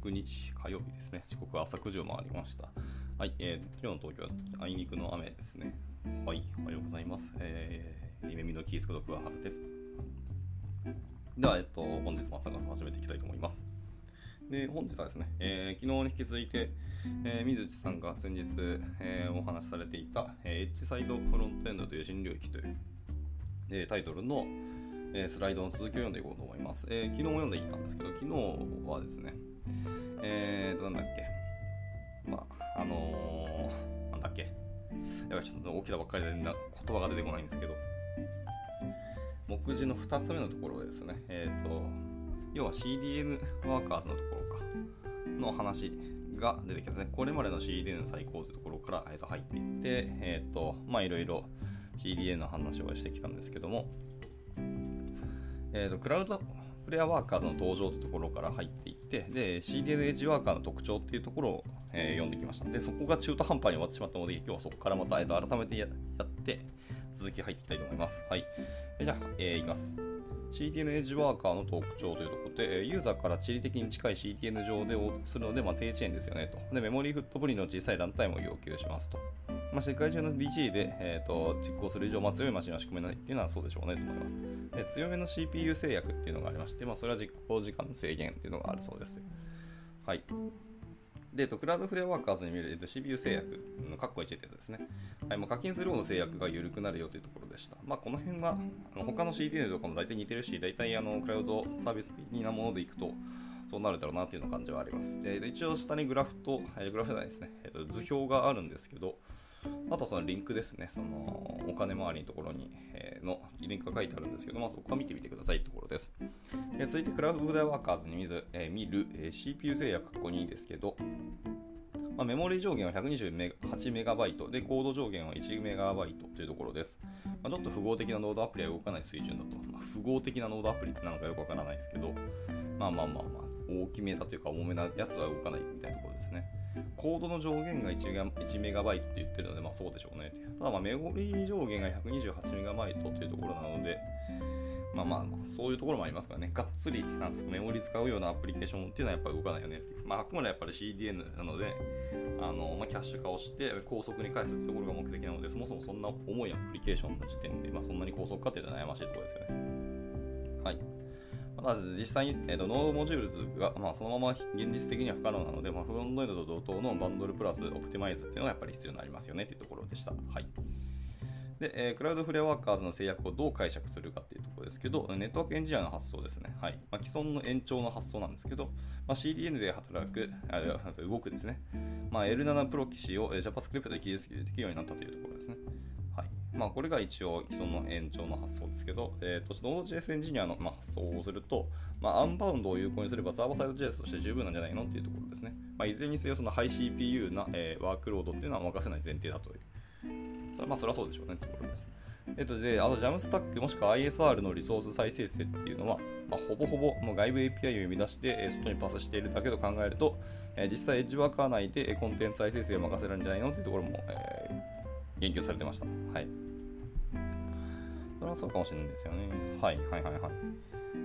26日火曜日ですね。時刻は朝9時を回りました。はい、えー、今日の東京はあいにくの雨ですね。はい、おはようございます。えー、夢見のキースこと桑原です。では、えっと、本日も朝活始めていきたいと思います。で、本日はですね、えー、昨日に引き続いて、えー、水内さんが先日、えー、お話しされていた、えー、エッジサイドフロントエンドという新領域という、えー、タイトルの、え、スライドの続きを読んでいこうと思います。えー、昨日も読んでいったんですけど、昨日はですね、えーと、なんだっけ、まあ、あのー、なんだっけ、やばい、ちょっと起きたばっかりでな言葉が出てこないんですけど、目次の2つ目のところですね、えーと、要は CDN ワーカーズのところか、の話が出てきますね。これまでの CDN 最高というところから、えー、と入っていって、えっ、ー、と、まあいろいろ CDN の話をしてきたんですけども、えーと、クラウドフレアワーカーズの登場というところから入っていって、で、CDN エッジワーカーの特徴っていうところを、えー、読んできました。で、そこが中途半端に終わってしまったので、今日はそこからまた、えーと、改めてやって、続き入っていきたいと思います。はい。え、じゃあ、えー、いきます。CDN エッジワーカーの特徴というところで、ユーザーから地理的に近い CDN 上で応答するので、まあ、低遅延ですよねと。で、メモリーフットプリの小さいランタイムを要求しますと。まあ、世界中の BG で、えーと、実行する以上、まあ、強いマシンは仕込めないっていうのはそうでしょうねと思います。で強めの CPU 制約っていうのがありまして、まあ、それは実行時間の制限っていうのがあるそうです。はい。で、とクラウドフレアワーカーズに見る、えー、と CPU 制約の括弧1ってやつですね。はいまあ、課金する方の制約が緩くなるよというところでした。まあ、この辺はあの他の CDN とかも大体似てるし、大体あのクラウドサービス的なものでいくと、そうなるだろうなというような感じはあります。えー、一応下にグラフと、えー、グラフじゃないですね、えーと、図表があるんですけど、あとそのリンクですね、そのお金回りのところに、えー、のリンクが書いてあるんですけど、まあ、そこは見てみてくださいってところです。え、続いて、クラウドフレアワーカーズに見る,、えー、見る、えー、CPU 制約ここにですけど、まあ、メモリ上限は128メガバイトで、コード上限は1メガバイトというところです。まあ、ちょっと符号的なノードアプリは動かない水準だと。まあ、符号的なノードアプリってなのかよくわからないですけど、まあまあまあまあ、大きめだというか重めなやつは動かないみたいなところですね。コードの上限が 1, 1メガバイトって言ってるので、まあそうでしょうね。ただまあメモリー上限が128メガバイトというところなので、まあまあまあ、そういうところもありますからね、がっつり、なんですか、メモリ使うようなアプリケーションっていうのはやっぱり動かないよねってい。まあ、あくまでやっぱり CDN なので、あの、まあ、キャッシュ化をして、高速に返すってところが目的なので、そもそもそんな重いアプリケーションの時点で、まあ、そんなに高速化っていうのは悩ましいところですよね。はい。まず実際に、えーと、ノードモジュールズが、まあ、そのまま現実的には不可能なので、まあ、フロントエンドと同等のバンドルプラスオプティマイズっていうのがやっぱり必要になりますよねっていうところでした。はい。で、えー、クラウドフレアワーカーズの制約をどう解釈するかっていうところですけど、ネットワークエンジニアの発想ですね。はい。まあ、既存の延長の発想なんですけど、まあ、CDN で働く、あ動くですね。まあ、L7 プロ棋士を JavaScript で記述できるようになったというところですね。まあ、これが一応既存の延長の発想ですけど、え、ー、と、Node.js エンジニアの、まあ、発想をすると、まあ、アンバウンドを有効にすればサーバーサイド JS として十分なんじゃないのっていうところですね。まあ、いずれにせよ、そのハイ CPU な、えー、ワークロードっていうのは任せない前提だという。まあ、それはそうでしょうねってところです。えっと、で、あの、ジャムスタックもしくは ISR のリソース再生成っていうのは、まあ、ほぼほぼもう外部 API を生み出して、え外にパスしているだけと考えると、え実際エッジワーカー内でコンテンツ再生成を任せられるんじゃないのっていうところも、えー、言及されてました。はい。それはそうかもしれないですよね。はい、はい、はい、はい。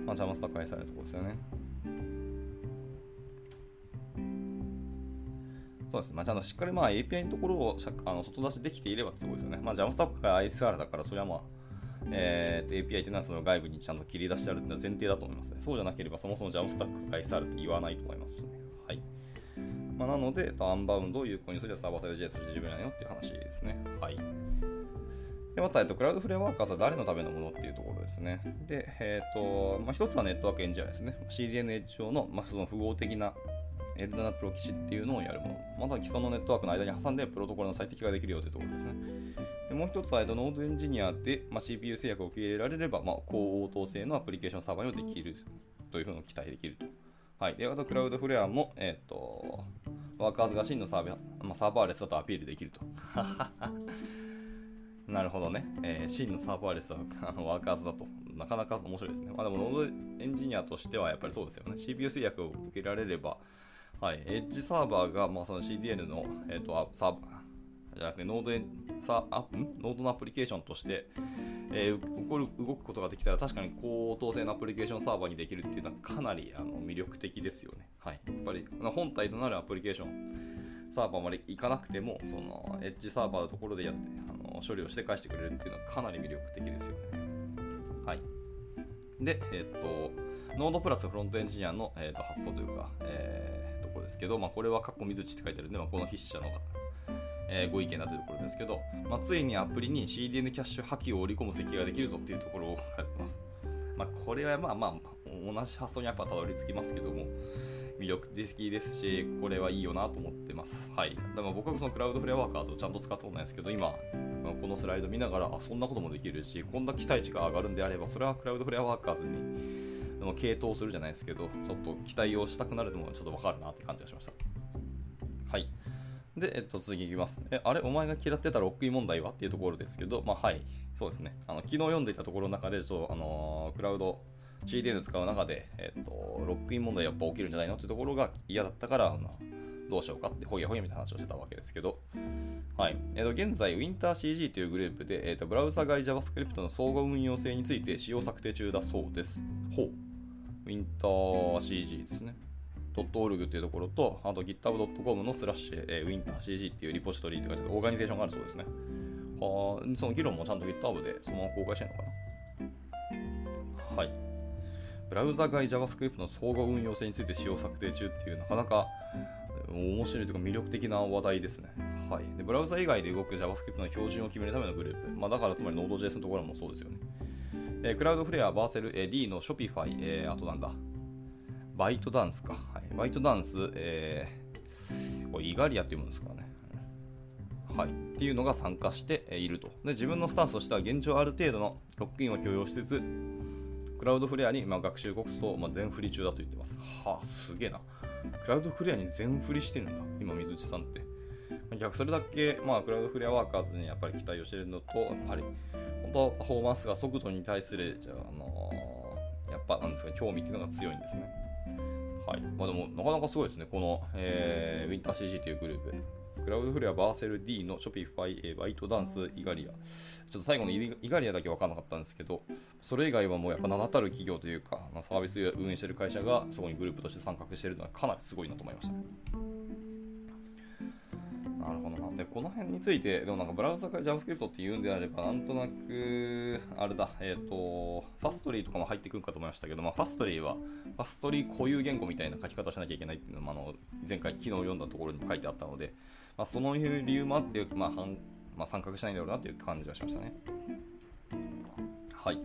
まあ、ジャムスタック愛されるところですよね。そうですね。まあ、ちゃんとしっかりまあ API のところをあの外出しできていればってところですよね。まあ、JavaStack が ISR だから、それはまあ、えー、API っていうのはその外部にちゃんと切り出してあるっていうのは前提だと思いますね。そうじゃなければそもそも JavaStack が ISR って言わないと思いますしね。はい。まあ、なので、アンバウンドを有効にするサーバーサイド JS として自分やよっていう話ですね。はい。でまた、えっと、クラウドフレアワーカーズは誰のためのものっていうところですね。で、えっ、ー、と、まあ、一つはネットワークエンジニアですね。CDN 上の、まあ、その符号的なエルダナプロキシっていうのをやるもの。また既存のネットワークの間に挟んでプロトコルの最適化ができるよというところですね。でもう一つは、ノードエンジニアで、まあ、CPU 制約を受け入れられれば、まあ、高応答性のアプリケーションサーバーをできるというふうに期待できると。はい。で、あと、クラウドフレアも、え、ー、と、ワーカーズが真のサーバー、まあ、サーバーレスだとアピールできると。なるほどね。えー、真のサーバーレスはあのワーカーズだと。なかなか面白いですね。まあでも、ノードエンジニアとしてはやっぱりそうですよね。CPU 制約を受けられれば、はい、エッジサーバーが、まあ、その CDN の、えーと、サーバじゃなくてノードさあノードのアプリケーションとして、えー、動く動くことができたら確かに高等性のアプリケーションサーバーにできるっていうのはかなりあの魅力的ですよね。はい、やっぱり本体となるアプリケーションサーバーまで行かなくてもそのエッジサーバーのところでやってあの処理をして返してくれるっていうのはかなり魅力的ですよね。はい。で、えっ、と、ノードプラスフロントエンジニアの、えー、と発想というか、えー、ところですけど、まあ、これは過去水地って書いてあるんで、まあ、この筆者の、えー、ご意見だというところですけど、まあ、ついにアプリに CDN キャッシュ破棄を織り込む設計ができるぞっていうところを書かれてます。まあ、これはまあまあ、同じ発想にやっぱたどり着きますけども、魅力的ですし、これはいいよなと思ってます。はい。だから僕はそのクラウドフレアワーカーズをちゃんと使ったことないですけど、今、このスライド見ながら、あ、そんなこともできるし、こんな期待値が上がるんであれば、それはクラウドフレアワーカーズにの系統するじゃないですけど、ちょっと期待をしたくなるのもちょっとわかるなって感じがしました。はい。で、えっと、次いきます。え、あれ、お前が嫌ってたロックイン問題は？っていうところですけど、まあ、はい、そうですね。あの昨日読んでいたところの中で、ちょっと、あのー、クラウド CDN 使う中で、えっと、ロックイン問題やっぱ起きるんじゃないの？っていうところが嫌だったから、あのどうしようかって、ほげほげみたいな話をしてたわけですけど、はい。えっ、と、現在、WinterCG というグループで、えっ、と、ブラウザ外 JavaScript の相互運用性について使用策定中だそうです。ほう。WinterCG ですね。.org っていうところと、あと github.com のスラッシュ、えー、WinterCG っていうリポジトリって感じでオーガニゼーションがあるそうですね。はその議論もちゃんと GitHub でそのまま公開してるのかなはい。ブラウザ外 JavaScript の相互運用性について使用策定中っていう、なかなか面白いというか魅力的な話題ですね。はい。で、ブラウザ以外で動く JavaScript の標準を決めるためのグループ。まあ、だからつまり Node.js のところもそうですよね。えー、クラウドフレア、バーセル、えー、D の Shopify、えー、あとなんだ、バイトダンスか。はい、バイトダンス、えー、これイガリアっていうものですからね。はい、っていうのが参加していると。で自分のスタンスとしては現状ある程度のロックインを許容しつつ、クラウドフレアに、まあ、学習コストを、ま、全振り中だと言ってます。はあ、すげえな。クラウドフレアに全振りしてるんだ、今、水内さんって。逆それだけ、まあ、クラウドフレアワーカーズにやっぱり期待をしているのと、やっぱり、本当、パフォーマンスが速度に対する、じゃあ、あのー、やっぱなんですか、興味っていうのが強いんですね。はい。まあでも、なかなかすごいですね。この、えー、 WinterCG というグループ。クラウドフレア、バーセル、Deno、ショピファイ、バイトダンス、イガリア。ちょっと最後のイガリアだけ分からなかったんですけど、それ以外はもうやっぱ名だたる企業というか、まあ、サービス運営してる会社がそこにグループとして参画してるのはかなりすごいなと思いました。なるほどな。で、この辺について、でもなんかブラウザから JavaScript って言うんであれば、なんとなく、あれだ、えっ、ー、と、ファストリーとかも入ってくるかと思いましたけど、まあ、ファストリーは、ファストリー固有言語みたいな書き方をしなきゃいけないっていうのも、あの、前回、昨日読んだところにも書いてあったので、まあ、そのいう理由もあって、まあ、はんまあ、参画しないんだろうなという感じがしましたね。はい。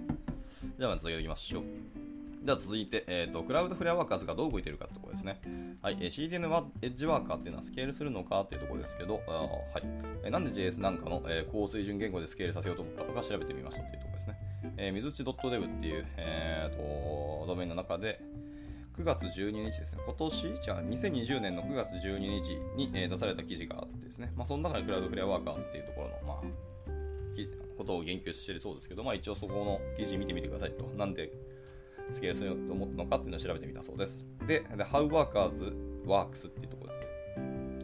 じゃあ、続けていきましょう。では続いて、えーと、クラウドフレアワーカーズがどう動いているかというところですね。はい、えー、CDN はエッジワーカーっていうのはスケールするのかというところですけど、あはいえー、なんで JS なんかの、えー、高水準言語でスケールさせようと思ったのか調べてみましたというところですね。えー、水地 .dev っていう、えーと、ドメインの中で、9月12日ですね、今年、じゃあ2020年の9月12日に、えー、出された記事があってですね、まあ、その中でクラウドフレアワーカーズっていうところの、まあ、記事ことを言及しているそうですけど、まあ、一応そこの記事見てみてくださいと。なんでスケールすると思ったのかっていうのを調べてみたそうです。で、で How Workers Works っていうところですね。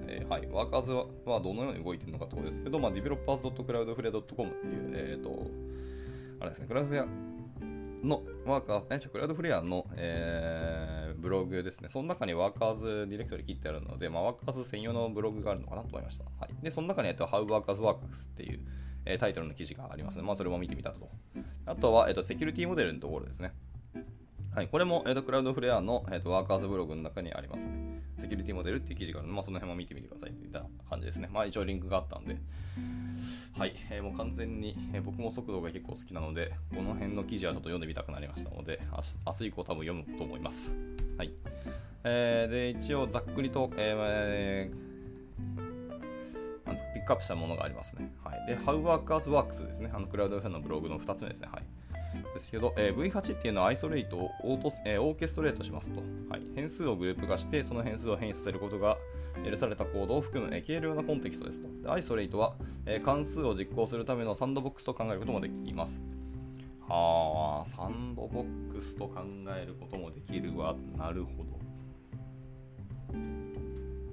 えー、はい、ワーカーズはどのように動いてるのかってことですけど、まあ、developers.cloudflare.com っていう、えっ、ー、と、あれですね、クラウドフレアのワーカー、ね、クラウドフレアの、えー、ブログですね。その中にワーカーズディレクトリ切ってあるので、まあ、ワーカーズ専用のブログがあるのかなと思いました。はい、で、その中に、えっと、How Workers Works っていう、えー、タイトルの記事がありますので、まあ、それも見てみたと。あとは、えっと、セキュリティモデルのところですね。はい、これも、えーと、クラウドフレアの、えーと、ワーカーズブログの中にありますね。セキュリティモデルっていう記事があるので、まあ、その辺も見てみてくださいといった感じですね。まあ一応リンクがあったんで。はい、えー、もう完全に、えー、僕も速度が結構好きなので、この辺の記事はちょっと読んでみたくなりましたので、明日明日以降多分読むと思います。はい。えー、で、一応ざっくりと、えー、ピックアップしたものがありますね。はい。で、How Workers Works ですね。あのクラウドフェアのブログの2つ目ですね。はい。ですけど、えー、V8 っていうのはアイソレートをオート、えー、オーケストレートしますと、はい。変数をグループ化して、その変数を変異させることが許されたコードを含む、えー、軽量なコンテキストですと。でアイソレートは、えー、関数を実行するためのサンドボックスと考えることもできます。はあ、サンドボックスと考えることもできるわ。なるほど。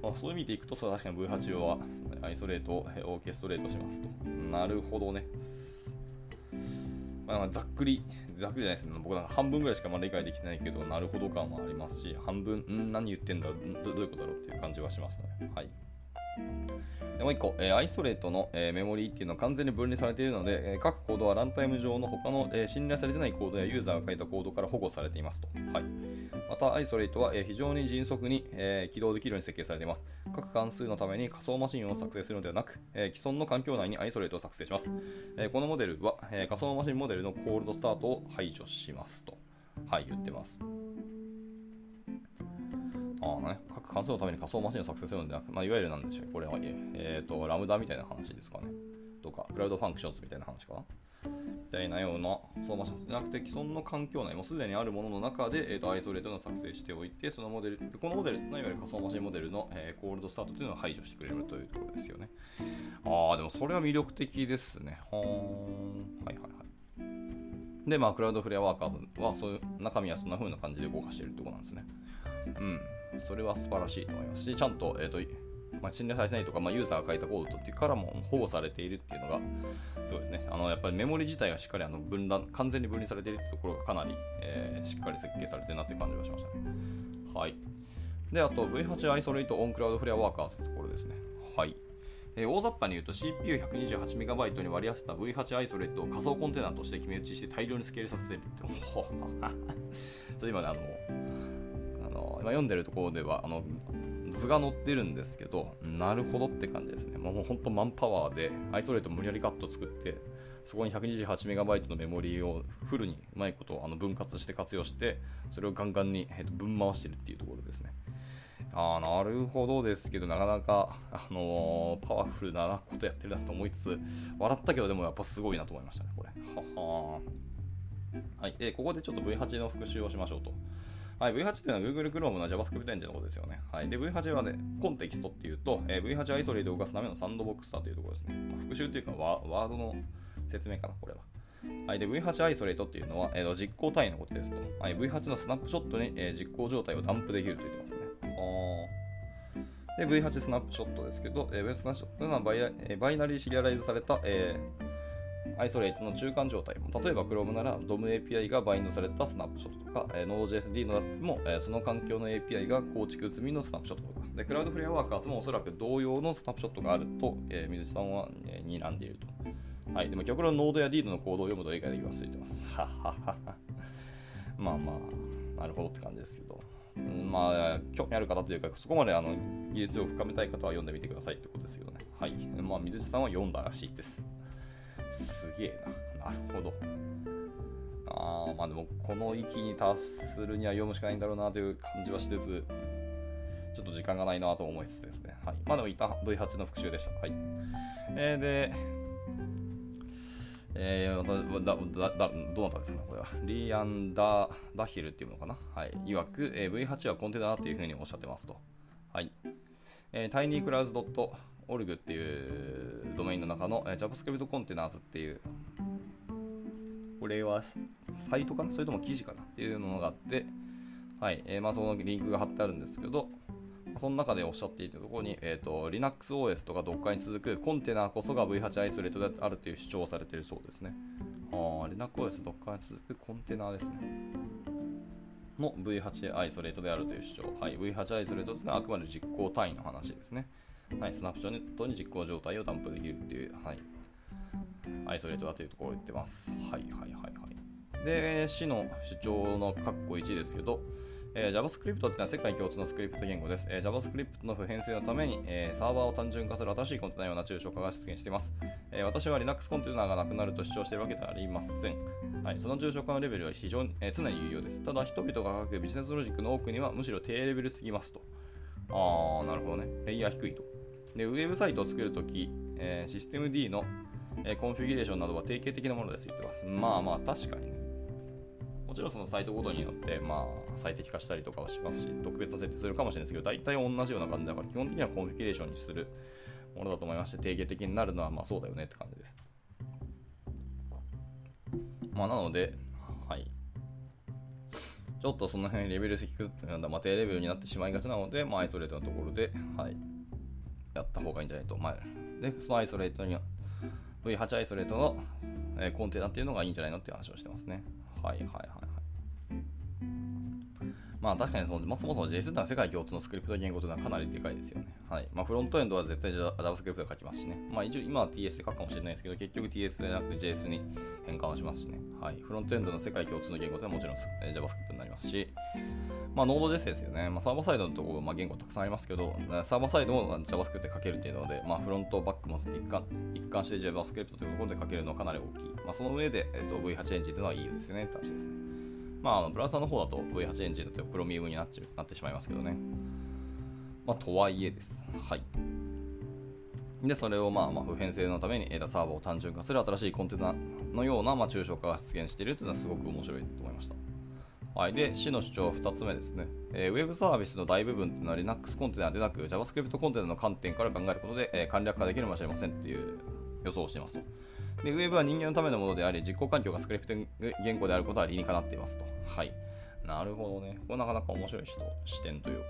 まあ、そういう意味でいくと、それは確かに V8 はアイソレート、オーケストレートしますと。なるほどね。まあ、ざっくり、ざっくりじゃないですね。僕なんか半分ぐらいしかまだ理解できてないけど、なるほど感はありますし、半分、ん何言ってんだど、どういうことだろうっていう感じはしますね。はい。でもう一個、えー、アイソレートの、えー、メモリーっていうのは完全に分離されているので、えー、各コードはランタイム上の他の、え信頼されてないコードやユーザーが書いたコードから保護されていますと。はい、また、アイソレートは、え非常に迅速に、え起動できるように設計されています。各関数のために仮想マシンを作成するのではなく、え既存の環境内にアイソレートを作成します。えこのモデルは、え仮想マシンモデルのコールドスタートを排除しますと。はい、言ってます。あね、各関数のために仮想マシンを作成するのではなく、まあ、いわゆるなんでしょう、これは、えーと、ラムダみたいな話ですかね。とか、クラウドファンクションズみたいな話かな。みたいなような仮想マシンじゃなくて既存の環境内、もうすでにあるものの中で、えーと、アイソレートの作成しておいて、そのモデル、このモデルのいわゆる仮想マシンモデルの、えー、コールドスタートというのを排除してくれるというところですよね。ああ、でもそれは魅力的ですね。はー。はいはいはい。で、まあ、クラウドフレアワーカーズは、そういう中身はそんな風な感じで動かしているってことなんですね。うん。それは素晴らしいと思いますし、ちゃんと、えーとまあ、信頼されてないとか、まあ、ユーザーが書いたコードっていうからも保護されているっていうのが、そうですね、あのやっぱりメモリ自体がしっかりあの分断、完全に分離されているところがかなり、えー、しっかり設計されてるなっていう感じがしました。はい。で、あと V8 アイソレイトオンクラウドフレアワーカーズってところですね。はい。えー、大雑把に言うと CPU128MB に割り当てた V8 アイソレットを仮想コンテナとして決め打ちして大量にスケールさせてるって、ちょっと今ね、あの、今読んでるところではあの図が載ってるんですけど、なるほどって感じですね。もう本当マンパワーでアイソレート無理やりカット作って、そこに 128MB のメモリーをフルにうまいことあの分割して活用して、それをガンガンに、えー、と分回してるっていうところですね。ああ、なるほどですけど、なかなか、あのー、パワフルなことやってるなと思いつつ、笑ったけど、でもやっぱすごいなと思いましたね、これ。はははい、えー、ここでちょっと V8 の復習をしましょうと。はい、V8 っていうのは Google Chrome の JavaScript エンジンのことですよね。はい、で V8 はね、コンテキストっていうと、えー、V8 アイソレートを動かすためのサンドボックスだというところですね。まあ、復習っていうかワ、ワードの説明かな、これは。はい、で V8 アイソレートっていうのは、えー、実行単位のことですと。はい、V8 のスナップショットに、えー、実行状態をダンプできると言ってますね。で、V8 スナップショットですけど、えー、V8 スナップショットというのはバイ,、えー、バイナリーシリアライズされた、えー isolate の中間状態も、例えば Chrome なら DOM API がバインドされたスナップショットとか、えー、 Node.js、Deno だっても、えー、その環境の API が構築済みのスナップショットとか、で、 Cloudflare Workers もおそらく同様のスナップショットがあると、えー、水地さんは、えー、睨んでいると。はい。でも極論 Node や D のコードを読むと理解できますと言ってます。はははまあまあ、なるほどって感じですけど。まあ、興味ある方というか、そこまであの技術を深めたい方は読んでみてくださいってことですけどね。はい。まあ、水地さんは読んだらしいです。すげえな。なるほど。ああ、まあでも、この域に達するには読むしかないんだろうなという感じはしつつ、ちょっと時間がないなと思いつつですね。はい。まあでも、一旦 V8 の復習でした。はい。えー、で、えー、だだだどなたですかね、これは。リーアンダ・ダヒルっていうのかな。はい。曰く、えー、V8 はコンテナだっていうふうにおっしゃってますと。はい。えー、tinyclouds. org っていうドメインの中の、えー、JavaScript コンテナーズっていう、これはサイトかな？それとも記事かな？っていうのがあって、はい、えー、まあそのリンクが貼ってあるんですけど、その中でおっしゃっていたところに、えーと、LinuxOS とか Docker に続くコンテナこそが V8 アイソレートであるという主張をされているそうですね。あ LinuxOS、Docker に続くコンテナですね。の V8 アイソレートであるという主張。はい、V8 アイソレートというのはあくまで実行単位の話ですね。はい、スナップショットに実行状態を担保できるっていう、はい、アイソレートだというところを言ってます。はいはいはいはい。で、市の主張の括弧1ですけど、えー、JavaScript っていうのは世界共通のスクリプト言語です。えー、JavaScript の普遍性のために、えー、サーバーを単純化する新しいコンテナのような抽象化が出現しています。え私は Linux コンテナがなくなると主張しているわけではありません。はい、その抽象化のレベルは非常に、え常に有用です。ただ、人々が書くビジネスロジックの多くにはむしろ低レベルすぎますと。あー、なるほどね。レイヤー低いと。で、ウェブサイトを作るとき、えー、システム D の、えー、コンフィギュレーションなどは定型的なものですと言ってます。まあまあ、確かにね。もちろんそのサイトごとによって、まあ、最適化したりとかはしますし、特別な設定するかもしれないですけど、大体同じような感じだから、基本的にはコンフィギュレーションにするものだと思いまして、定型的になるのは、まあそうだよねって感じです。まあ、なので、はい。ちょっとその辺レベル低く、なんだまあ、低レベルになってしまいがちなので、まあ、アイソレートのところで、はい、やった方がいいんじゃないと。まあ、で、そのアイソレートには、V8 アイソレートの、えー、コンテナっていうのがいいんじゃないのっていう話をしてますね。はいはいはいはい。まあ確かにその、まあ、そもそも JS ってのは世界共通のスクリプト言語というのはかなりでかいですよね。はい。まあフロントエンドは絶対 JavaScript で書きますしね。まあ一応今は TS で書くかもしれないですけど、結局 TS でなくて JS に変換をしますしね。はい。フロントエンドの世界共通の言語というのはもちろん JavaScript になりますし、まあ Node.js ですよね。まあサーバーサイドのところ、まあ言語たくさんありますけど、サーバーサイドも JavaScript で書けるっていうので、まあフロント、バックも一貫一貫して JavaScript というところで書けるのはかなり大きい。まあその上で、えっと、V8 エンジンというのはいいですよねって話ですね。まあ、ブラウザの方だと V8 エンジンだと Chromium になっちなってしまいますけどね。まあ、とはいえです。はい。で、それをまあまあ普遍性のために ADA サーバーを単純化する新しいコンテナのようなまあ抽象化が出現しているというのはすごく面白いと思いました。はい、で、市の主張2つ目ですね。えー、ウェブサービスの大部分というのは Linux コンテナでなく JavaScript コンテナの観点から考えることで、えー、簡略化できるかもしれませんっていう予想をしていますと。で、ウェブは人間のためのものであり、実行環境がスクリプト言語であることは理にかなっていますと。はい。なるほどね。これなかなか面白い人視点というか。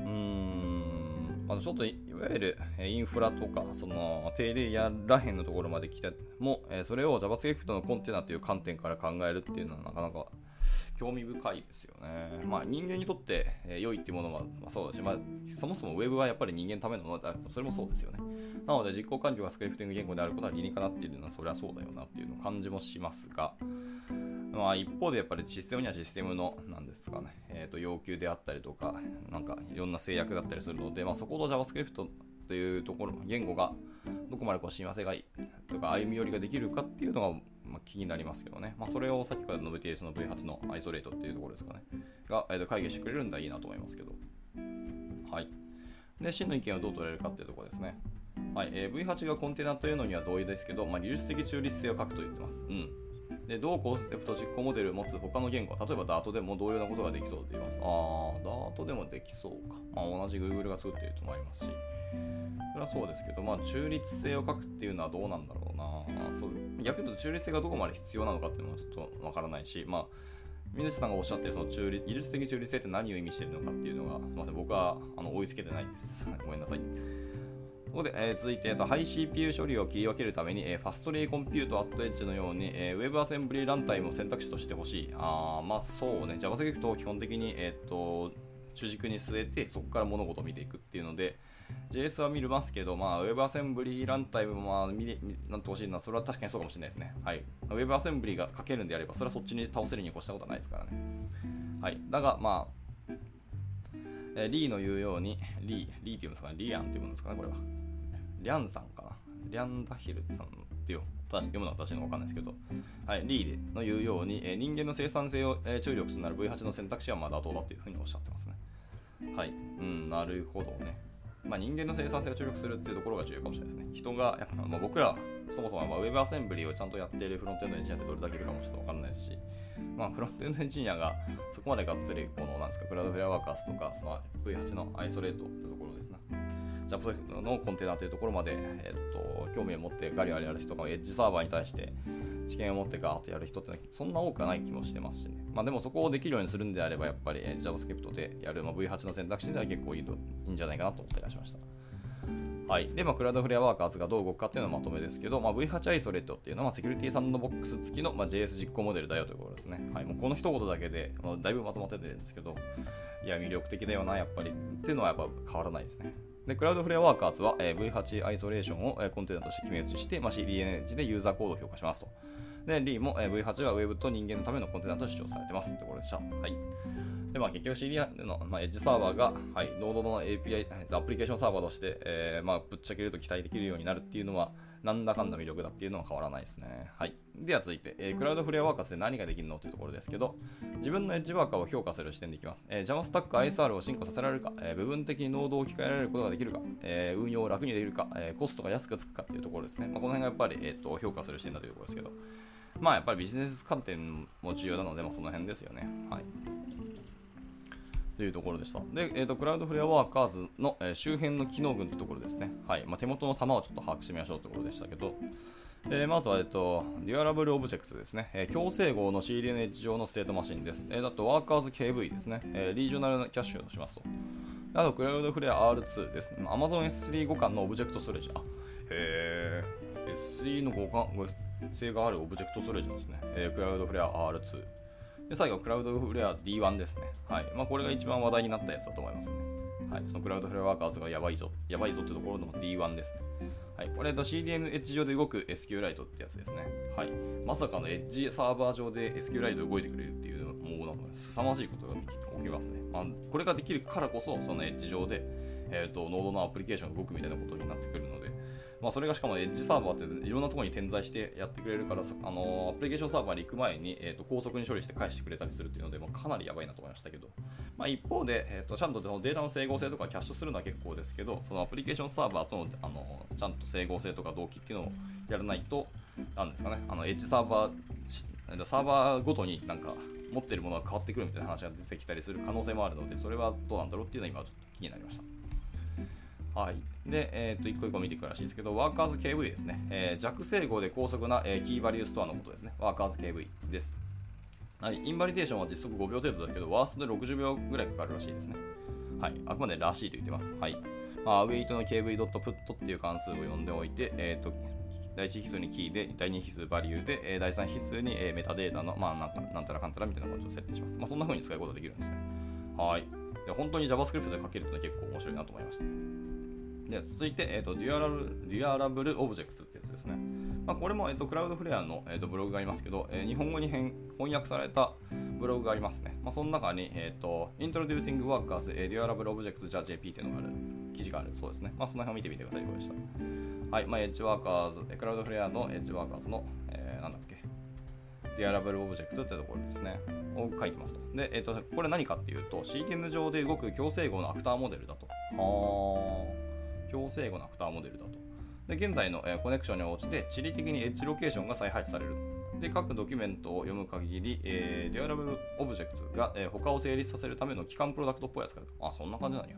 うーん。あとちょっといわゆるインフラとか、その低レイヤーらへんのところまで来ても、それを JavaScript のコンテナという観点から考えるっていうのはなかなか興味深いですよね。まあ、人間にとって、え良いっていうものは、まあ、そうだし、まあ、そもそもウェブはやっぱり人間のためのものだそれもそうですよね。なので実行環境がスクリプティング言語であることは理にかなっているのはそれはそうだよなっていうの感じもしますが、まあ、一方でやっぱりシステムにはシステムのなんですかね、えー、と要求であったりとか、なんかいろんな制約だったりするので、まあ、そこと JavaScript というところ、言語がどこまでこう親和性がいいとか歩み寄りができるかっていうのがまあ、気になりますけどね。まあ、それをさっきから述べているその V8 のアイソレートっていうところですかね。が、えー、と会議してくれるんだいいなと思いますけど。はい。で、真の意見をどう取れるかっていうところですね。はい。えー、V8 がコンテナというのには同意ですけど、まあ、技術的中立性を欠くと言ってます。うん。で、同コンセプト実行モデルを持つ他の言語、例えば Dart でも同様なことができそうと言います。ああ、Dart でもできそうか。まあ、同じ Google が作っているともありますし。それはそうですけど、まあ、中立性を書くっていうのはどうなんだろうな。そう逆に言うと中立性がどこまで必要なのかっていうのはちょっとわからないし、まあ、水さんがおっしゃってるその中立技術的中立性って何を意味しているのかっていうのが、すみません、僕はあの追いつけてないんです。ごめんなさい。ここで、えー、続いて、えー、とハイ CPU 処理を切り分けるために、えー、ファストレイコンピュートアットエッジのように、えー、WebAssembly ランタイムを選択肢としてほしい。あまあそうね、JavaScript を基本的に、えーと主軸に据えて、そこから物事を見ていくっていうので、JS は見れますけど、まあ、WebAssembly ランタイムも、まあ、見れなんてほしいな、それは確かにそうかもしれないですね。はい。WebAssembly が書けるんであれば、それはそっちに倒せるに越したことはないですからね。はい。だが、まあ、えリーの言うように、リー、リーっていうんですかね、リアンっていうんですかね、これは。リャンさんかな？リャンダヒルさんっていう読むのは私のわかんないですけど、はい、リーデの言うように、え人間の生産性を、え注力するなら V8 の選択肢はまだ妥当だというふうにおっしゃってますね。はい、うん、なるほどね。まあ、人間の生産性を注力するっていうところが重要かもしれないですね。人が、やっぱまあ、僕ら、そもそもまあ Web アセンブリーをちゃんとやっているフロントエンドエンジニアってどれだけいるかもちょっとわからないですし、まあ、フロントエンドエンジニアがそこまでがっつり、この、なんですか、クラウドフェアワーカースとか、その V8 のアイソレートってところ。ジャプのコンテナというところまで、えっと、興味を持ってガリガリやる人がエッジサーバーに対して知見を持ってガーッとやる人ってそんな多くはない気もしてますしね。まあでもそこをできるようにするんであれば、やっぱり JavaScript でやる、まあ、V8 の選択肢では結構いいいいんじゃないかなと思ったりしました。はい。で、まあ、 Cloudflare Workers がどう動くかっていうのはまとめですけど、まあ、V8 アイソレットっていうのは、セキュリティサンドボックス付きの、まあ、JS 実行モデルだよということですね。はい。もうこの一言だけで、まあ、だいぶまとまっててるんですけど、いや、魅力的だよな、やっぱり。っていうのはやっぱ変わらないですね。で、 Cloudflare Workers は、えー、V8 アイソレーションを、えー、コンテナとして決め打ちして、まあ、CDNH でユーザーコードを評価しますと。で、リーも、えー、V8 は Web と人間のためのコンテナと主張されてますってところでした。はい。で、まあ、結局 CDN の、まあ、エッジサーバーが、はい、 Node の API、アプリケーションサーバーとして、えー、まあ、ぶっちゃけると期待できるようになるっていうのは、なんだかんだ魅力だっていうのは変わらないですね。はい。では続いて、えー、クラウドフレアワーカーで何ができるのというところですけど、自分のエッジワーカーを評価する視点でいきます。えー、JavaStack ISR を進化させられるか、えー、部分的にノードを置き換えられることができるか、え、運用を楽にできるか、え、コストが安くつくかっていうところですね。まあ、この辺がやっぱり、えーと、評価する視点だというところですけど、まあやっぱりビジネス観点も重要なので、まあ、その辺ですよね。はい。というところでした。で、えーと、クラウドフレアワーカーズの、えー、周辺の機能群というところですね。はいまあ、手元の玉をちょっと把握してみましょうというところでしたけど、えーまずは、えっと、 Durable Object ですね。えー強制号の CDNH 上のステートマシンです。えー、だと、 Workers KV ですね。えリージョナルキャッシュをしますと。あと、 Cloudflare R2 です。Amazon S3 互換のオブジェクトストレージ。あ、へー S3 の互換性があるオブジェクトストレージですね。えクラウドフレア R2。で、最後、 Cloudflare D1 ですね。はい。まあ、これが一番話題になったやつだと思いますね。はい。その Cloudflare Workers がやばいぞ、やばいぞってところの D1 ですね。はい、これ、CDN エッジ上で動く SQLite ってやつですね。はい。まさかのエッジサーバー上で SQLite 動いてくれるっていうの、もなんか凄まじいことが起きますね。まあ、これができるからこそ、そのエッジ上で、えーと、ノードのアプリケーションが動くみたいなことになってくるの、まあ、それがしかもエッジサーバーっていろんなところに点在してやってくれるから、あのアプリケーションサーバーに行く前に、えーと、高速に処理して返してくれたりするっていうので、まあ、かなりやばいなと思いましたけど、まあ、一方で、えーと、ちゃんとそのデータの整合性とかキャッシュするのは結構ですけど、そのアプリケーションサーバーとのあのちゃんと整合性とか同期っていうのをやらないと、なんですかね、あのエッジサーバー、サーバーごとになんか持ってるものが変わってくるみたいな話が出てきたりする可能性もあるので、それはどうなんだろうっていうのは今ちょっと気になりました。はい。で、えっ、と、一個一個見ていくらしいんですけど、ワーカーズ KV ですね。えー弱整合で高速な、えーキーバリューストアのことですね。ワーカーズ KV です。はい。インバリデーションは実測5秒程度だけど、ワーストで60秒ぐらいかかるらしいですね。はい。あくまでらしいと言ってます。はい。まあ、 await の KV.put っていう関数を呼んでおいて、えっ、と、第1引数にキーで、第2引数バリューで、え第3引数に、えメタデータの、まあ、なんたなんたらかんたらみたいなことを設定します。まあ、そんな風に使うことができるんですね。はい。で本当に JavaScript で書けるというのは結構面白いなと思いました。で続いて、えーと、 Durab Durable Object ってやつですね。まあ、これも、えーと、 Cloudflare の、えーと、ブログがありますけど、えー日本語に翻訳されたブログがありますね。まあ、その中に、えーと、Introducing Workers、Durable Objects JP っていうのがある記事があるそうですね。まあ、その辺を見てみてください。こうでした。はい、まあ、エッジ Workers、 Cloudflare のエッジ Workers の、えーなんだっけ、 Durable Object ってところですね。を書いてますと。で、えっ、と、これ何かっていうと、CTN 上で動く強整合のアクターモデルだと。はー。強整合のアクターモデルだと。で、現在の、えコネクションに応じて、地理的にエッジロケーションが再配置される。で、各ドキュメントを読む限り、えー、 Durable Object が、えー他を成立させるための基幹プロダクトっぽいやつがあ、そんな感じなんや。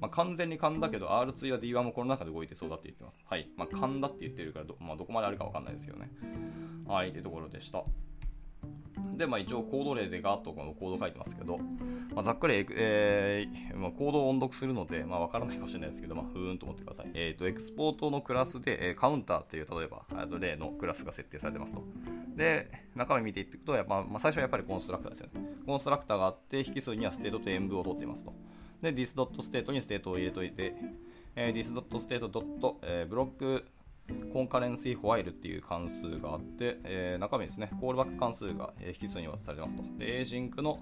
まあ、完全に勘だけど R2 や D1 もこの中で動いてそうだって言ってます。はい。まあ、勘だって言ってるからど、まあ、どこまであるかわかんないですけどね。はい、というところでした。で、まあ、一応コード例でガーッとこのコード書いてますけど、まあ、ざっくり、えーまあ、コードを音読するので、まあ、わからないかもしれないですけど、まあ、ふーんと思ってください。えっ、と、 export のクラスで、えー Counter っていう、例えば、あと例のクラスが設定されてますと。で、中身見ていくと、やっぱ、まあ、最初はやっぱりコンストラクターですよね。コンストラクターがあって、引数には state と env を取っていますと。で、this.state に state を入れといて、えー、this.state. えー blockConcurrencyWhile っていう関数があって、えー中身ですね、コールバック関数が、引数に渡されますと。で、async の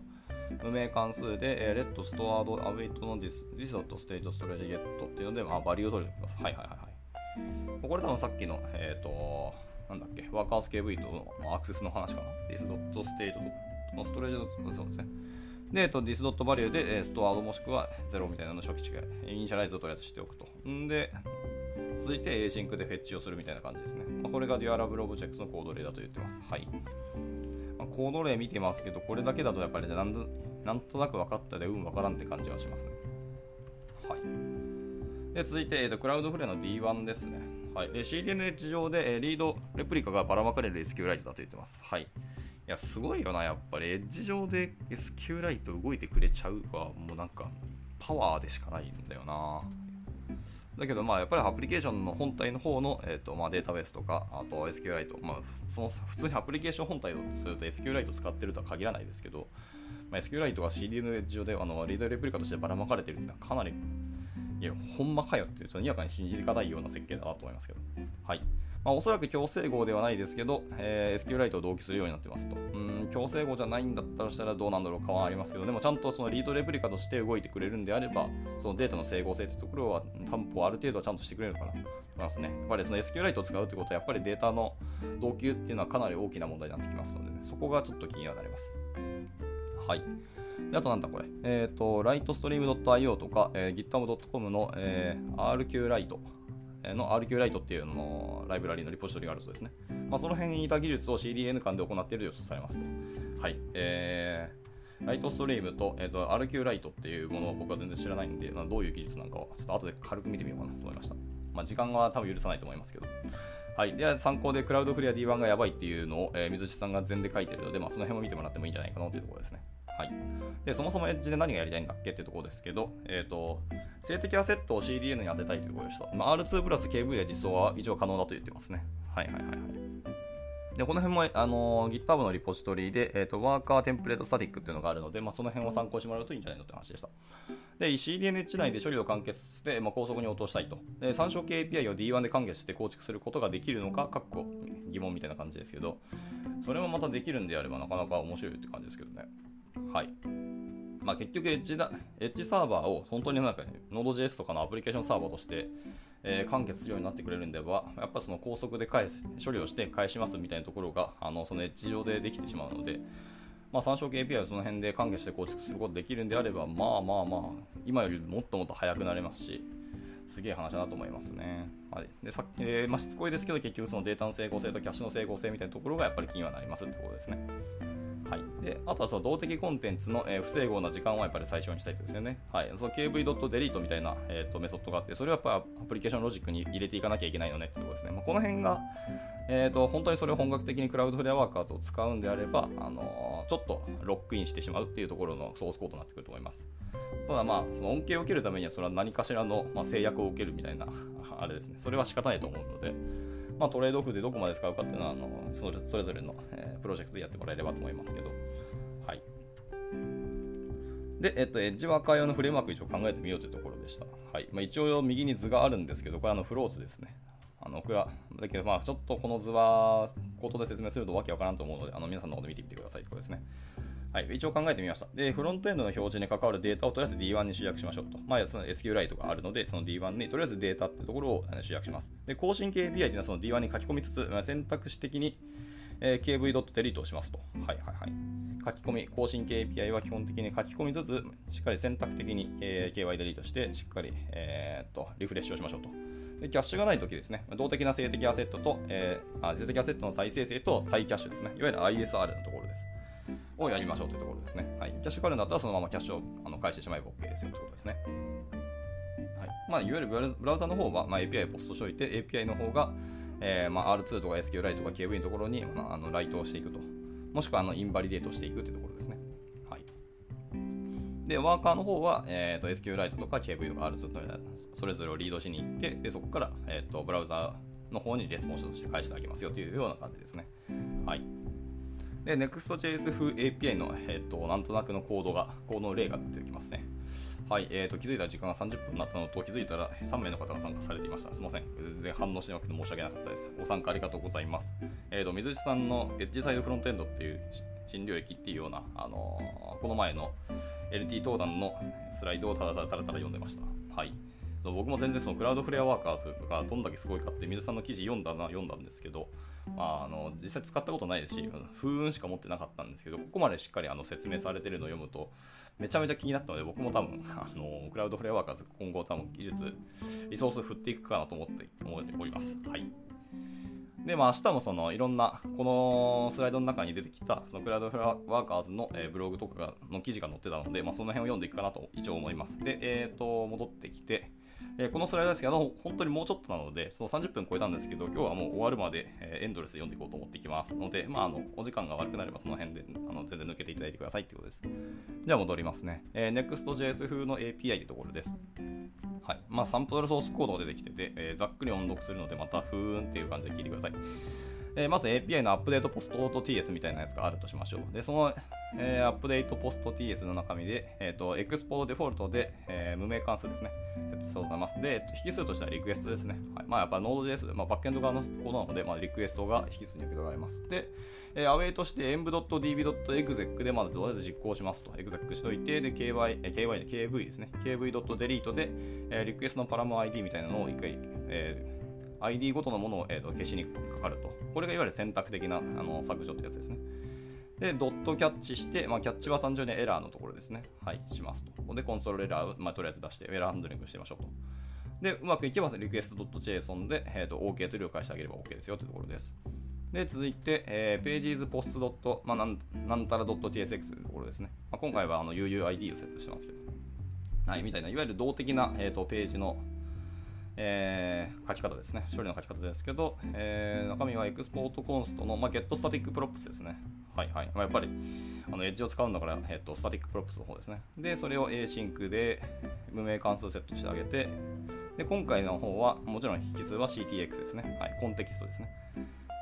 無名関数で、えー、let stored await の this, this.state storage get っていうので、まあ、バリューを取りにます。はいはいはいはい。これ多分さっきの、えっ、と、なんだっけ、 Workers KV とのアクセスの話かな？this.state のストレージの、そうですね。で、えっと、this.value で、えー、ストアードもしくは0みたいなの初期値がイニシャライズをとりあえずしておくと。んで、続いて async でフェッチをするみたいな感じですね。まあ、これが Durable Objects のコード例だと言ってます。はい。まあ、コード例見てますけど、これだけだとやっぱりじゃなんとなんとなく分かったで、うん、分からんって感じがしますね。はい。で続いて、えーと、クラウドフレアの D1 ですね。はい、で CDNH 上で、えリードレプリカがばらまかれる SQLite だと言ってます。はい。いや、すごいよな、やっぱり。エッジ上で SQLite 動いてくれちゃうは、もうなんか、パワーでしかないんだよな。だけど、まあ、やっぱりアプリケーションの本体の方の、えーとまあ、データベースとか、あと SQLite、まあ、その普通にアプリケーション本体をすると SQLite 使ってるとは限らないですけど、まあ、SQLite が CDN 上であのリードレプリカとしてばらまかれてるっていうのはかなり、いや、ほんまかよっていう、ちょっとにわかに信じがたいような設計だなと思いますけど。はい。まあ、おそらく強制号ではないですけど、えー SQLite を同期するようになってますと。うん、強制号じゃないんだったらしたらどうなんだろうかはありますけど、でもちゃんとそのリードレプリカとして動いてくれるんであれば、そのデータの整合性というところは担保ある程度はちゃんとしてくれるかなと思いますね。やっぱりその SQLite を使うってことは、やっぱりデータの同級っていうのはかなり大きな問題になってきますので、ね、そこがちょっと気にはなります。はい。であとなんだこれ。えっ、と、lightstream.io とか、えー github.com の、えー RQLite の RQLite っていうのライブラリのリポジトリがあるそうですね。まあ、その辺に似た技術を CDN 間で行っていると予想されますと。はい。えー、ライトストリームと,、えー、と RQLite っていうものを僕は全然知らないんで、どういう技術なのかをちょっと後で軽く見てみようかなと思いました。まあ、時間は多分許さないと思いますけど。はい、で参考でクラウドフレア D1 がやばいっていうのを、えー、水地さんが全で書いてるので、まあ、その辺を見てもらってもいいんじゃないかなというところですね。はい、でそもそもエッジで何がやりたいんだっけっていうところですけど、えーと、静的アセットを CDN に当てたいというところでした。まあ、R2 プラス KV で実装は一応可能だと言ってますね。はいはいはいはい。で、この辺も、あの、GitHub のリポジトリで、え、ー、と、ワーカーテンプレートスタティックっていうのがあるので、まあ、その辺を参考してもらうといいんじゃないのって話でした。で、CDNH 内で処理を完結して、まあ、高速に落としたいと。で、参照系 API を D1 で完結して構築することができるのか、かっこ疑問みたいな感じですけど、それもまたできるんであればなかなか面白いって感じですけどね。はい。まあ、結局エッジだ、エッジサーバーを本当になんか、ね、Node.js とかのアプリケーションサーバーとして、えー、完結するようになってくれるんでは、やっぱその高速で返す、処理をして返しますみたいなところが、あのそのエッジ上でできてしまうので、まあ、参照系 API をその辺で完結して構築することができるんであれば、まあまあまあ、今よりもっともっと速くなれますし、すげえ話だなと思いますね。はい、でさっき、えー、まあ、しつこいですけど、結局そのデータの整合性とキャッシュの整合性みたいなところがやっぱり気にはなりますってことですね。はい、であとはその動的コンテンツの、えー、不整合な時間はやっぱり最小にしたいとですよね。はい、その kv.delete みたいな、えーと、メソッドがあって、それはやっぱアプリケーションロジックに入れていかなきゃいけないよねってところですね。まあ、この辺が、えーと、本当にそれを本格的にクラウドフレアワーカーズを使うんであれば、あのー、ちょっとロックインしてしまうっていうところのソースコードになってくると思います。ただまあ、その恩恵を受けるためには、それは何かしらの、まあ、制約を受けるみたいな、あれですね。それは仕方ないと思うので、まあ、トレードオフでどこまで使うかっていうのは、あのそれそれぞれの、えー、プロジェクトでやってもらえればと思いますけど、はい。で、えっと、エッジワーカー用のフレームワーク一応考えてみようというところでした。はい。まあ、一応右に図があるんですけど、これあのフローズですね。あの、だけど、まあ、ちょっとこの図は、口頭で説明するとわけわからんと思うので、あの皆さんの方で見てみてくださいということですね。はい、一応考えてみました。で、フロントエンドの表示に関わるデータをとりあえず D1 に集約しましょうと。まあ、その SQLite があるので、その D1 にとりあえずデータっていうところを集約します。で、更新 KPI というのはその D1 に書き込みつつ、選択肢的に、えー、kv.delete をしますと。はいはいはい。書き込み、更新 KPI は基本的に書き込みつつ、しっかり選択的に、えー、KY デリートして、しっかり、えー、っとリフレッシュをしましょうと。でキャッシュがないときですね、動的な静的アセットと、えー、あ静的アセットの再生成と再キャッシュですね、いわゆる ISR のところです。をやりましょうというところですね。はい、キャッシュがあるんだったらそのままキャッシュをあの返してしまえば OK ですよということですね。はいまあ、いわゆるブラウザの方は、まあ、API をポストしておいて、API の方が、えーまあ、R2 とか SQLite とか KV のところに、まあ、あのライトをしていくと。もしくはあのインバリデートしていくというところですね。はい、で、ワーカーの方は、えーと、SQLite とか KV とか R2 とかそれぞれをリードしに行って、でそこから、えーと、ブラウザの方にレスポンスとして返してあげますよというような感じですね。はい。で、Next.js 風 API の、えーと、なんとなくのコードが、コードの例が出てきますね。はい、えーと、気づいたら時間が30分になったのと、気づいたら3名の方が参加されていました。すみません。全然反応してなくて申し訳なかったです。ご参加ありがとうございます。えーと、水内さんのエッジサイドフロントエンドっていう新領域っていうような、あのー、この前の LT 登壇のスライドをただただたらたら読んでました。はい。僕も全然そのクラウドフレアワーカーズがどんだけすごいかって水さんの記事読んだな読んだんですけど、まあ、あの実際使ったことないですし風雲しか持ってなかったんですけどここまでしっかりあの説明されてるのを読むとめちゃめちゃ気になったので、僕も多分、あのクラウドフレアワーカーズ、今後多分技術、リソース振っていくかなと思って思っております。はい。で、まあ、明日もそのいろんな、このスライドの中に出てきた、そのクラウドフレアワーカーズの、えー、ブログとかがの記事が載ってたので、まあ、その辺を読んでいくかなと一応思います。で、えっ、ー、と、戻ってきて、えー、このスライドですけど、本当にもうちょっとなので、その30分超えたんですけど、今日はもう終わるまで、えー、エンドレスで読んでいこうと思っていきますので、まあ、あのお時間が悪くなればその辺であの全然抜けていただいてくださいってことです。じゃあ戻りますね。えー、Next.js 風の API というところです。はいまあ、サンプルソースコードが出てきてて、え、ざっくり音読するので、またふーんっていう感じで聞いてください。え、まず API のアップデートポスト TS みたいなやつがあるとしましょう。で、その、えー、アップデートポスト TS の中身で、えっ、ー、と、エクスポートデフォルトで、えー、無名関数ですね。そうございます。で、引数としてはリクエストですね。はい、まあ、やっぱ Node.js、まあ、バックエンド側のコードなので、まあ、リクエストが引数に受け取られます。で、えー、アウェイとして env.db.exec でまずとりあえず実行しますと。exec しといて、で、ky、えー ky で kv ですね。kv.delete で、えー、リクエストのパラム ID みたいなのを一回、えー ID ごとのものを、えーと、消しにかかると。これがいわゆる選択的なあの削除ってやつですね。で、ドットキャッチして、まあ、キャッチは単純にエラーのところですね。はい、しますと。で、コンソールエラーを、まあ、とりあえず出して、エラーハンドリングしてみましょうと。で、うまくいけば、リクエスト .json で、えーと、OK と了解してあげれば OK ですよというところです。で、続いて、えー、pages post. まあ、なんなんたら .tsx というところですね。まあ、今回はあの UUID をセットしてますけど。はい、みたいな、いわゆる動的な、えーとページのえー、書き方ですね。処理の書き方ですけど、えー、中身は export const の、まあ、 getStaticProps ですね。はいはい。まあ、やっぱり、あのエッジを使うんだから、えっと、 static props の方ですね。で、それを async で無名関数セットしてあげて、で、今回の方は、もちろん引数は CTX ですね。はい、コンテキストですね。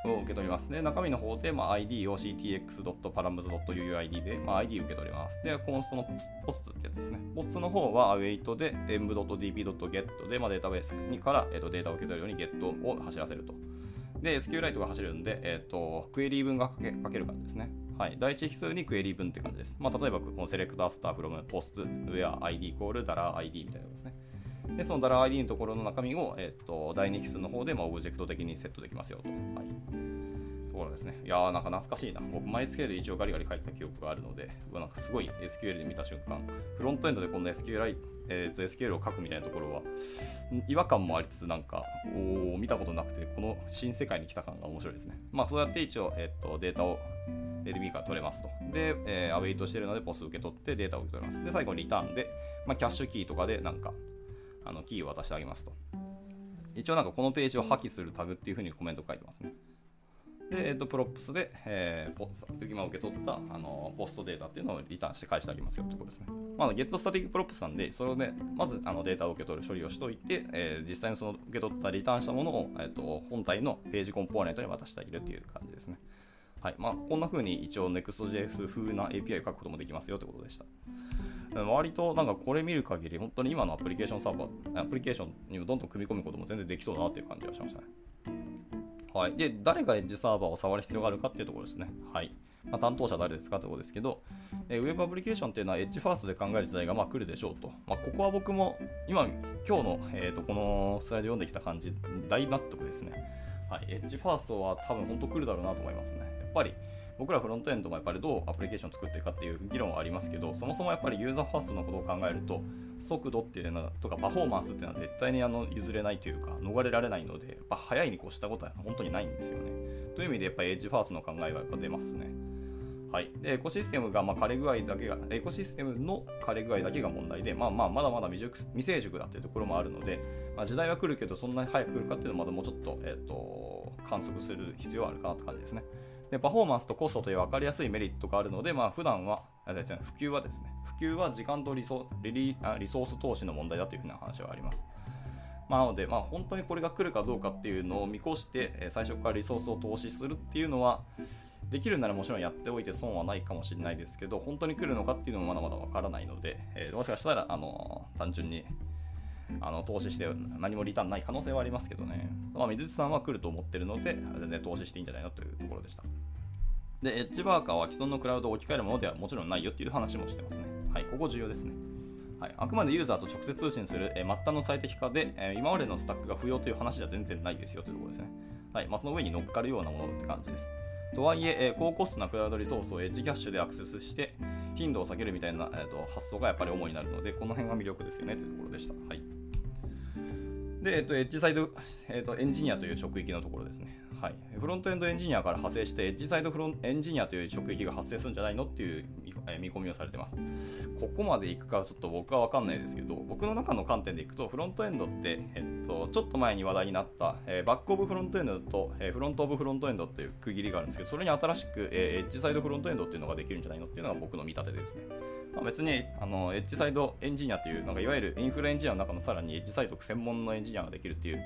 を受け取ります。で、中身の方で、まあ、ID を ctx.params.uid で、まあ、ID 受け取ります。で、 const のポストってやつですね。ポストの方は await で env.db.get で、まあ、データベースにから、えー、とデータを受け取るように get を走らせると。で、SQLite が走るんで、えっ、ー、と、クエリー分が書け書ける感じですね。はい。第一引数にクエリー分って感じです。まあ、例えば、このセレクタースターフロムポスト、ウェア ID イコールダラ ID みたいなことですね。で、そのダラ ID のところの中身を、えっ、と、第二引数の方で、まあ、オブジェクト的にセットできますよと。はい。ところですね。いやーなんか懐かしいな。僕、マイスケール一応ガリガリ書いた記憶があるので、僕なんかすごい SQL で見た瞬間、フロントエンドでこんな SQL, えー、と SQL を書くみたいなところは、違和感もありつつ、なんか、お見たことなくて、この新世界に来た感が面白いですね。まあ、そうやって一応、えー、とデータを DB から取れますと。で、えー、 await してるので、 post 受け取ってデータを受け取ります。で、最後にリターンで、まあ、キャッシュキーとかで、なんか、あのキーを渡してあげますと。一応なんかこのページを破棄するタグっていうふうにコメント書いてますね。で、えっと、 props で、えー、ポ今受け取ったあの post データっていうのをリターンして返してあげますよってことですね。まあ、 getStaticProps なんで、それで、まずあのデータを受け取る処理をしといて、えー、実際にその受け取ったリターンしたものを、えーと、本体のページコンポーネントに渡してあげるっていう感じですね。はいまあ、こんな風に一応 Next.js 風な API を書くこともできますよってことでした。割となんかこれ見る限り、本当に今のアプリケーションサーバー、アプリケーションにもどんどん組み込むことも全然できそうだなっていう感じがしましたね。はい。で、誰がエッジサーバーを触る必要があるかっていうところですね。はい。まあ、担当者誰ですかってことですけど、えー、ウェブアプリケーションっていうのはエッジファーストで考える時代がまあ来るでしょうと。まあ、ここは僕も今、今日の、えー、とこのスライド読んできた感じ、大納得ですね。はい。エッジファーストは多分本当来るだろうなと思いますね。やっぱり僕らフロントエンドもやっぱりどうアプリケーション作っていくかっていう議論はありますけど、そもそもやっぱりユーザーファーストのことを考えると、速度っていうのとかパフォーマンスっていうのは絶対にあの譲れないというか、逃れられないので、やっぱ早いに越したことは本当にないんですよね。という意味でやっぱりエッジファーストの考えはやっぱ出ますね。はい、でエコシステムがま枯れ具合だけが、エコシステムの枯れ具合だけが問題で、まあまあまだまだ未熟未成熟だっていうところもあるので、まあ、時代は来るけど、そんなに早く来るかっていうのはまだもうちょっと,、えーと観測する必要はあるかなって感じですね。でパフォーマンスとコストという分かりやすいメリットがあるので、まあ普段は、普及はですね、普及は時間とリソリリソース投資の問題だというふうな話はあります。まあ、なので、まあ、本当にこれが来るかどうかっていうのを見越して、最初からリソースを投資するっていうのは、できるならもちろんやっておいて損はないかもしれないですけど、本当に来るのかっていうのもまだまだわからないので、えー、もしかしたら、あの単純にあの投資して何もリターンない可能性はありますけどね、まあ、水津さんは来ると思ってるので、全然投資していいんじゃないのというところでした。で、エッジワーカーは既存のクラウドを置き換えるものではもちろんないよっていう話もしてますね。はい、ここ重要ですね。はい、あくまでユーザーと直接通信する、え、末端の最適化で、え、今までのスタックが不要という話では全然ないですよというところですね。はいまあ、その上に乗っかるようなものって感じです。とはいえ、高コストなクラウドリソースをエッジキャッシュでアクセスして頻度を下げるみたいな、えーと、発想がやっぱり主になるので、この辺が魅力ですよねというところでした。はい、で、えっ、ー、と、エッジサイド、えーと、エンジニアという職域のところですね。はい、フロントエンドエンジニアから派生して、エッジサイドフロンエンジニアという職域が発生するんじゃないのっていう見込みをされてます。ここまでいくかちょっと僕は分かんないですけど、僕の中の観点でいくと、フロントエンドって、えっと、ちょっと前に話題になった、え、バックオブフロントエンドと、え、フロントオブフロントエンドっていう区切りがあるんですけど、それに新しく、え、エッジサイドフロントエンドっていうのができるんじゃないのっていうのが僕の見立てですね。まあ、別にあのエッジサイドエンジニアという、なんかいわゆるインフラエンジニアの中のさらにエッジサイド専門のエンジニアができるっていう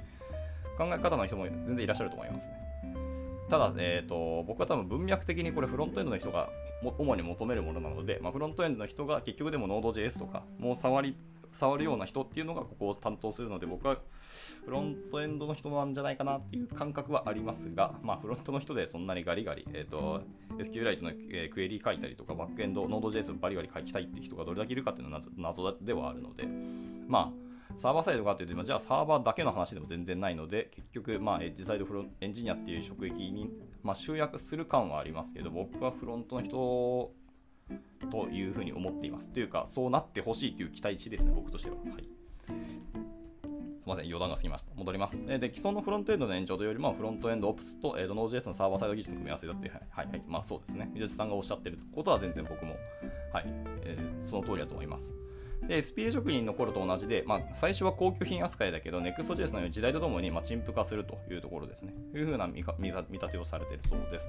考え方の人も全然いらっしゃると思いますね。ただ、えーと、僕は多分文脈的にこれフロントエンドの人が主に求めるものなので、まあ、フロントエンドの人が結局でも Node.js とかもう触り触るような人っていうのがここを担当するので僕はフロントエンドの人なんじゃないかなっていう感覚はありますが、まあ、フロントの人でそんなにガリガリ、えーと、SQLite の、えクエリ書いたりとかバックエンド Node.js バリガリ書きたいっていう人がどれだけいるかっていうのは謎ではあるのでまあサーバーサイドかっていうと、じゃあサーバーだけの話でも全然ないので、結局、まあ、エッジサイドフロエンジニアっていう職域に、まあ、集約する感はありますけど、僕はフロントの人というふうに思っています。というか、そうなってほしいという期待値ですね、僕としては。はい。すみません、余談が過ぎました。戻ります。で、既存のフロントエンドの延長というよりも、フロントエンドオプスと、えー、Node.js のサーバーサイド技術の組み合わせだって、はい、はい、まあそうですね。水内さんがおっしゃってることは全然僕も、はい、えー、その通りだと思います。で、SPA 職人の頃と同じで、まあ、最初は高級品扱いだけど、Next.js のように時代とともに、まあ、陳腐化するというところですね。というふうな見立てをされているそうです。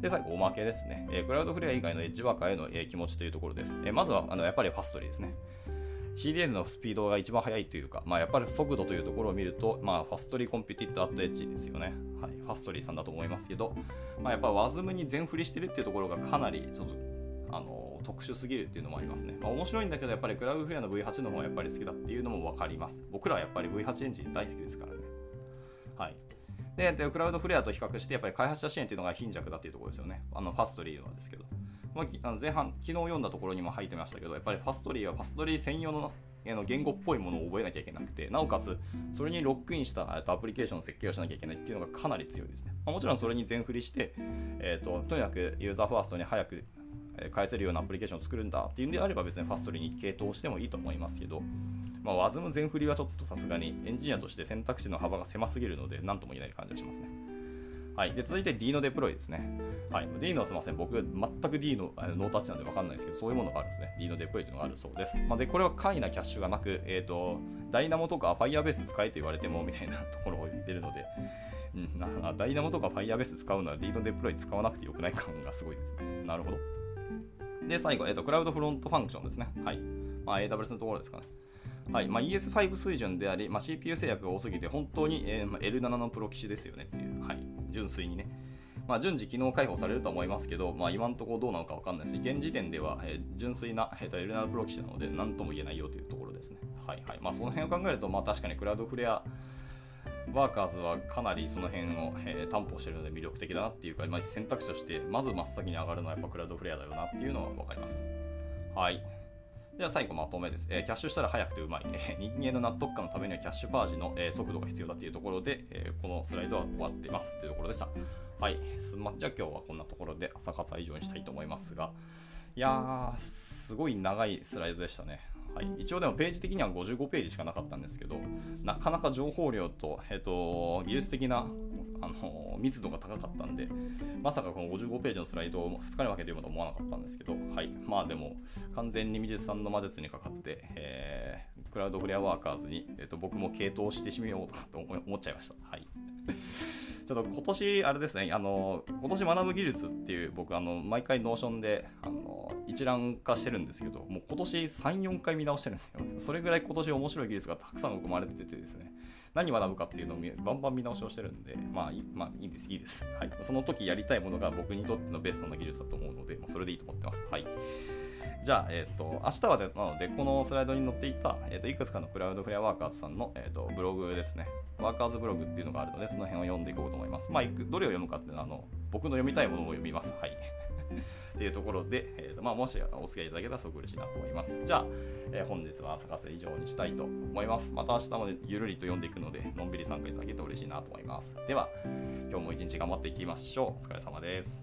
で、最後、おまけですね。えー、クラウドフレア以外のエッジワーカーへの、えー、気持ちというところです。えー、まずは、あのやっぱりファストリーですね。CDN のスピードが一番速いというか、まあ、やっぱり速度というところを見ると、まあ、ファストリーコンピュティッドアットエッジですよね。はい、ファストリーさんだと思いますけど、まあ、やっぱ WASM に全振りしてるっていうところがかなりちょっとあの特殊すぎるっていうのもありますね。まあ、面白いんだけど、やっぱりクラウドフレアの V8 の方がやっぱり好きだっていうのも分かります。僕らはやっぱり V8 エンジン大好きですからね。はい。で、でクラウドフレアと比較して、やっぱり開発者支援っていうのが貧弱だっていうところですよね。あのファストリーはですけど。まあ、あの前半、昨日読んだところにも入ってましたけど、やっぱりファストリーはファストリー専用のの言語っぽいものを覚えなきゃいけなくて、なおかつ、それにロックインしたアプリケーションの設計をしなきゃいけないっていうのがかなり強いですね。ま、もちろんそれに全振りして、えーと、とにかくユーザーファーストに早く返せるようなアプリケーションを作るんだっていうんであれば別にファストリーに傾倒してもいいと思いますけど、まあ、WASM 全振りはちょっとさすがにエンジニアとして選択肢の幅が狭すぎるので何とも言えない感じがしますね。はい、で続いて D のデプロイですね。はい、D のすみません、僕、全く D のノータッチなんで分かんないですけど、そういうものがあるんですね。D のデプロイというのがあるそうです。まあ、で、これは簡易なキャッシュがなく、えっ、ー、と、ダイナモとか Firebase 使えと言われてもみたいなところを言ってるので、うん、ダイナモとか Firebase 使うなら D のデプロイ使わなくてよくない感がすごいですね。なるほど。で、最後、えっ、ー、と、クラウドフロントファンクションですね。はい。まあ、AWS のところですかね。はいまあ、ES5 水準であり、まあ、CPU 制約が多すぎて、本当に、えーまあ、L7 のプロ棋士ですよねっていう、はい、純粋にね。まあ、順次機能開放されると思いますけど、まあ、今のところどうなのか分かんないし、現時点では、えー、純粋な、えー、と L7 プロ棋士なので、何とも言えないよというところですね。はいはい。まあ、その辺を考えると、まあ、確かにクラウドフレアワーカーズはかなりその辺を、えー、担保しているので魅力的だなっていうか、まあ、選択肢としてまず真っ先に上がるのはやっぱクラウドフレアだよなっていうのは分かります。はい。では最後まとめです、えー、キャッシュしたら早くてうまい、え、人間の納得感のためにはキャッシュパージの、えー、速度が必要だというところで、えこのスライドは終わっていますというところでした。はい。すまじゃあ今日はこんなところで朝活は以上にしたいと思いますが、いやー、すごい長いスライドでしたね。はい、一応でもページ的には55ページしかなかったんですけど、なかなか情報量と、えーと、技術的なあの密度が高かったんで、まさかこの55ページのスライドを2日に分けて読むと思わなかったんですけど、はい、まあでも完全に mizchi さんの魔術にかかって、えー、 Cloudflare Workers に、えーと、僕も傾倒してしまおうと思っちゃいました。はい ちょっと今年、あれですね、あの、今年学ぶ技術っていう、僕、あの、毎回 Notion で、あの、一覧化してるんですけど、もう今年3、4回見直してるんですよ。それぐらい今年面白い技術がたくさん生まれててですね、何学ぶかっていうのをバンバン見直しをしてるんで、まあ、いまあ、いいです、いいです。はい。その時やりたいものが僕にとってのベストな技術だと思うので、まあ、それでいいと思ってます。はい。じゃあ、えっ、ー、と、明日はでなので、このスライドに載っていた、えっ、ー、と、いくつかのクラウドフレアワーカーズさんの、えっ、ー、と、ブログですね。ワーカーズブログっていうのがあるので、その辺を読んでいこうと思います。まあ、どれを読むかっていうのは、あの、僕の読みたいものを読みます。はい。っていうところで、えーとまあ、もしお付き合いいただけたらすごく嬉しいなと思います。じゃあ、えー、本日は朝活以上にしたいと思います。また明日もゆるりと読んでいくので、のんびり参加いただけると嬉しいなと思います。では、今日も一日頑張っていきましょう。お疲れ様です。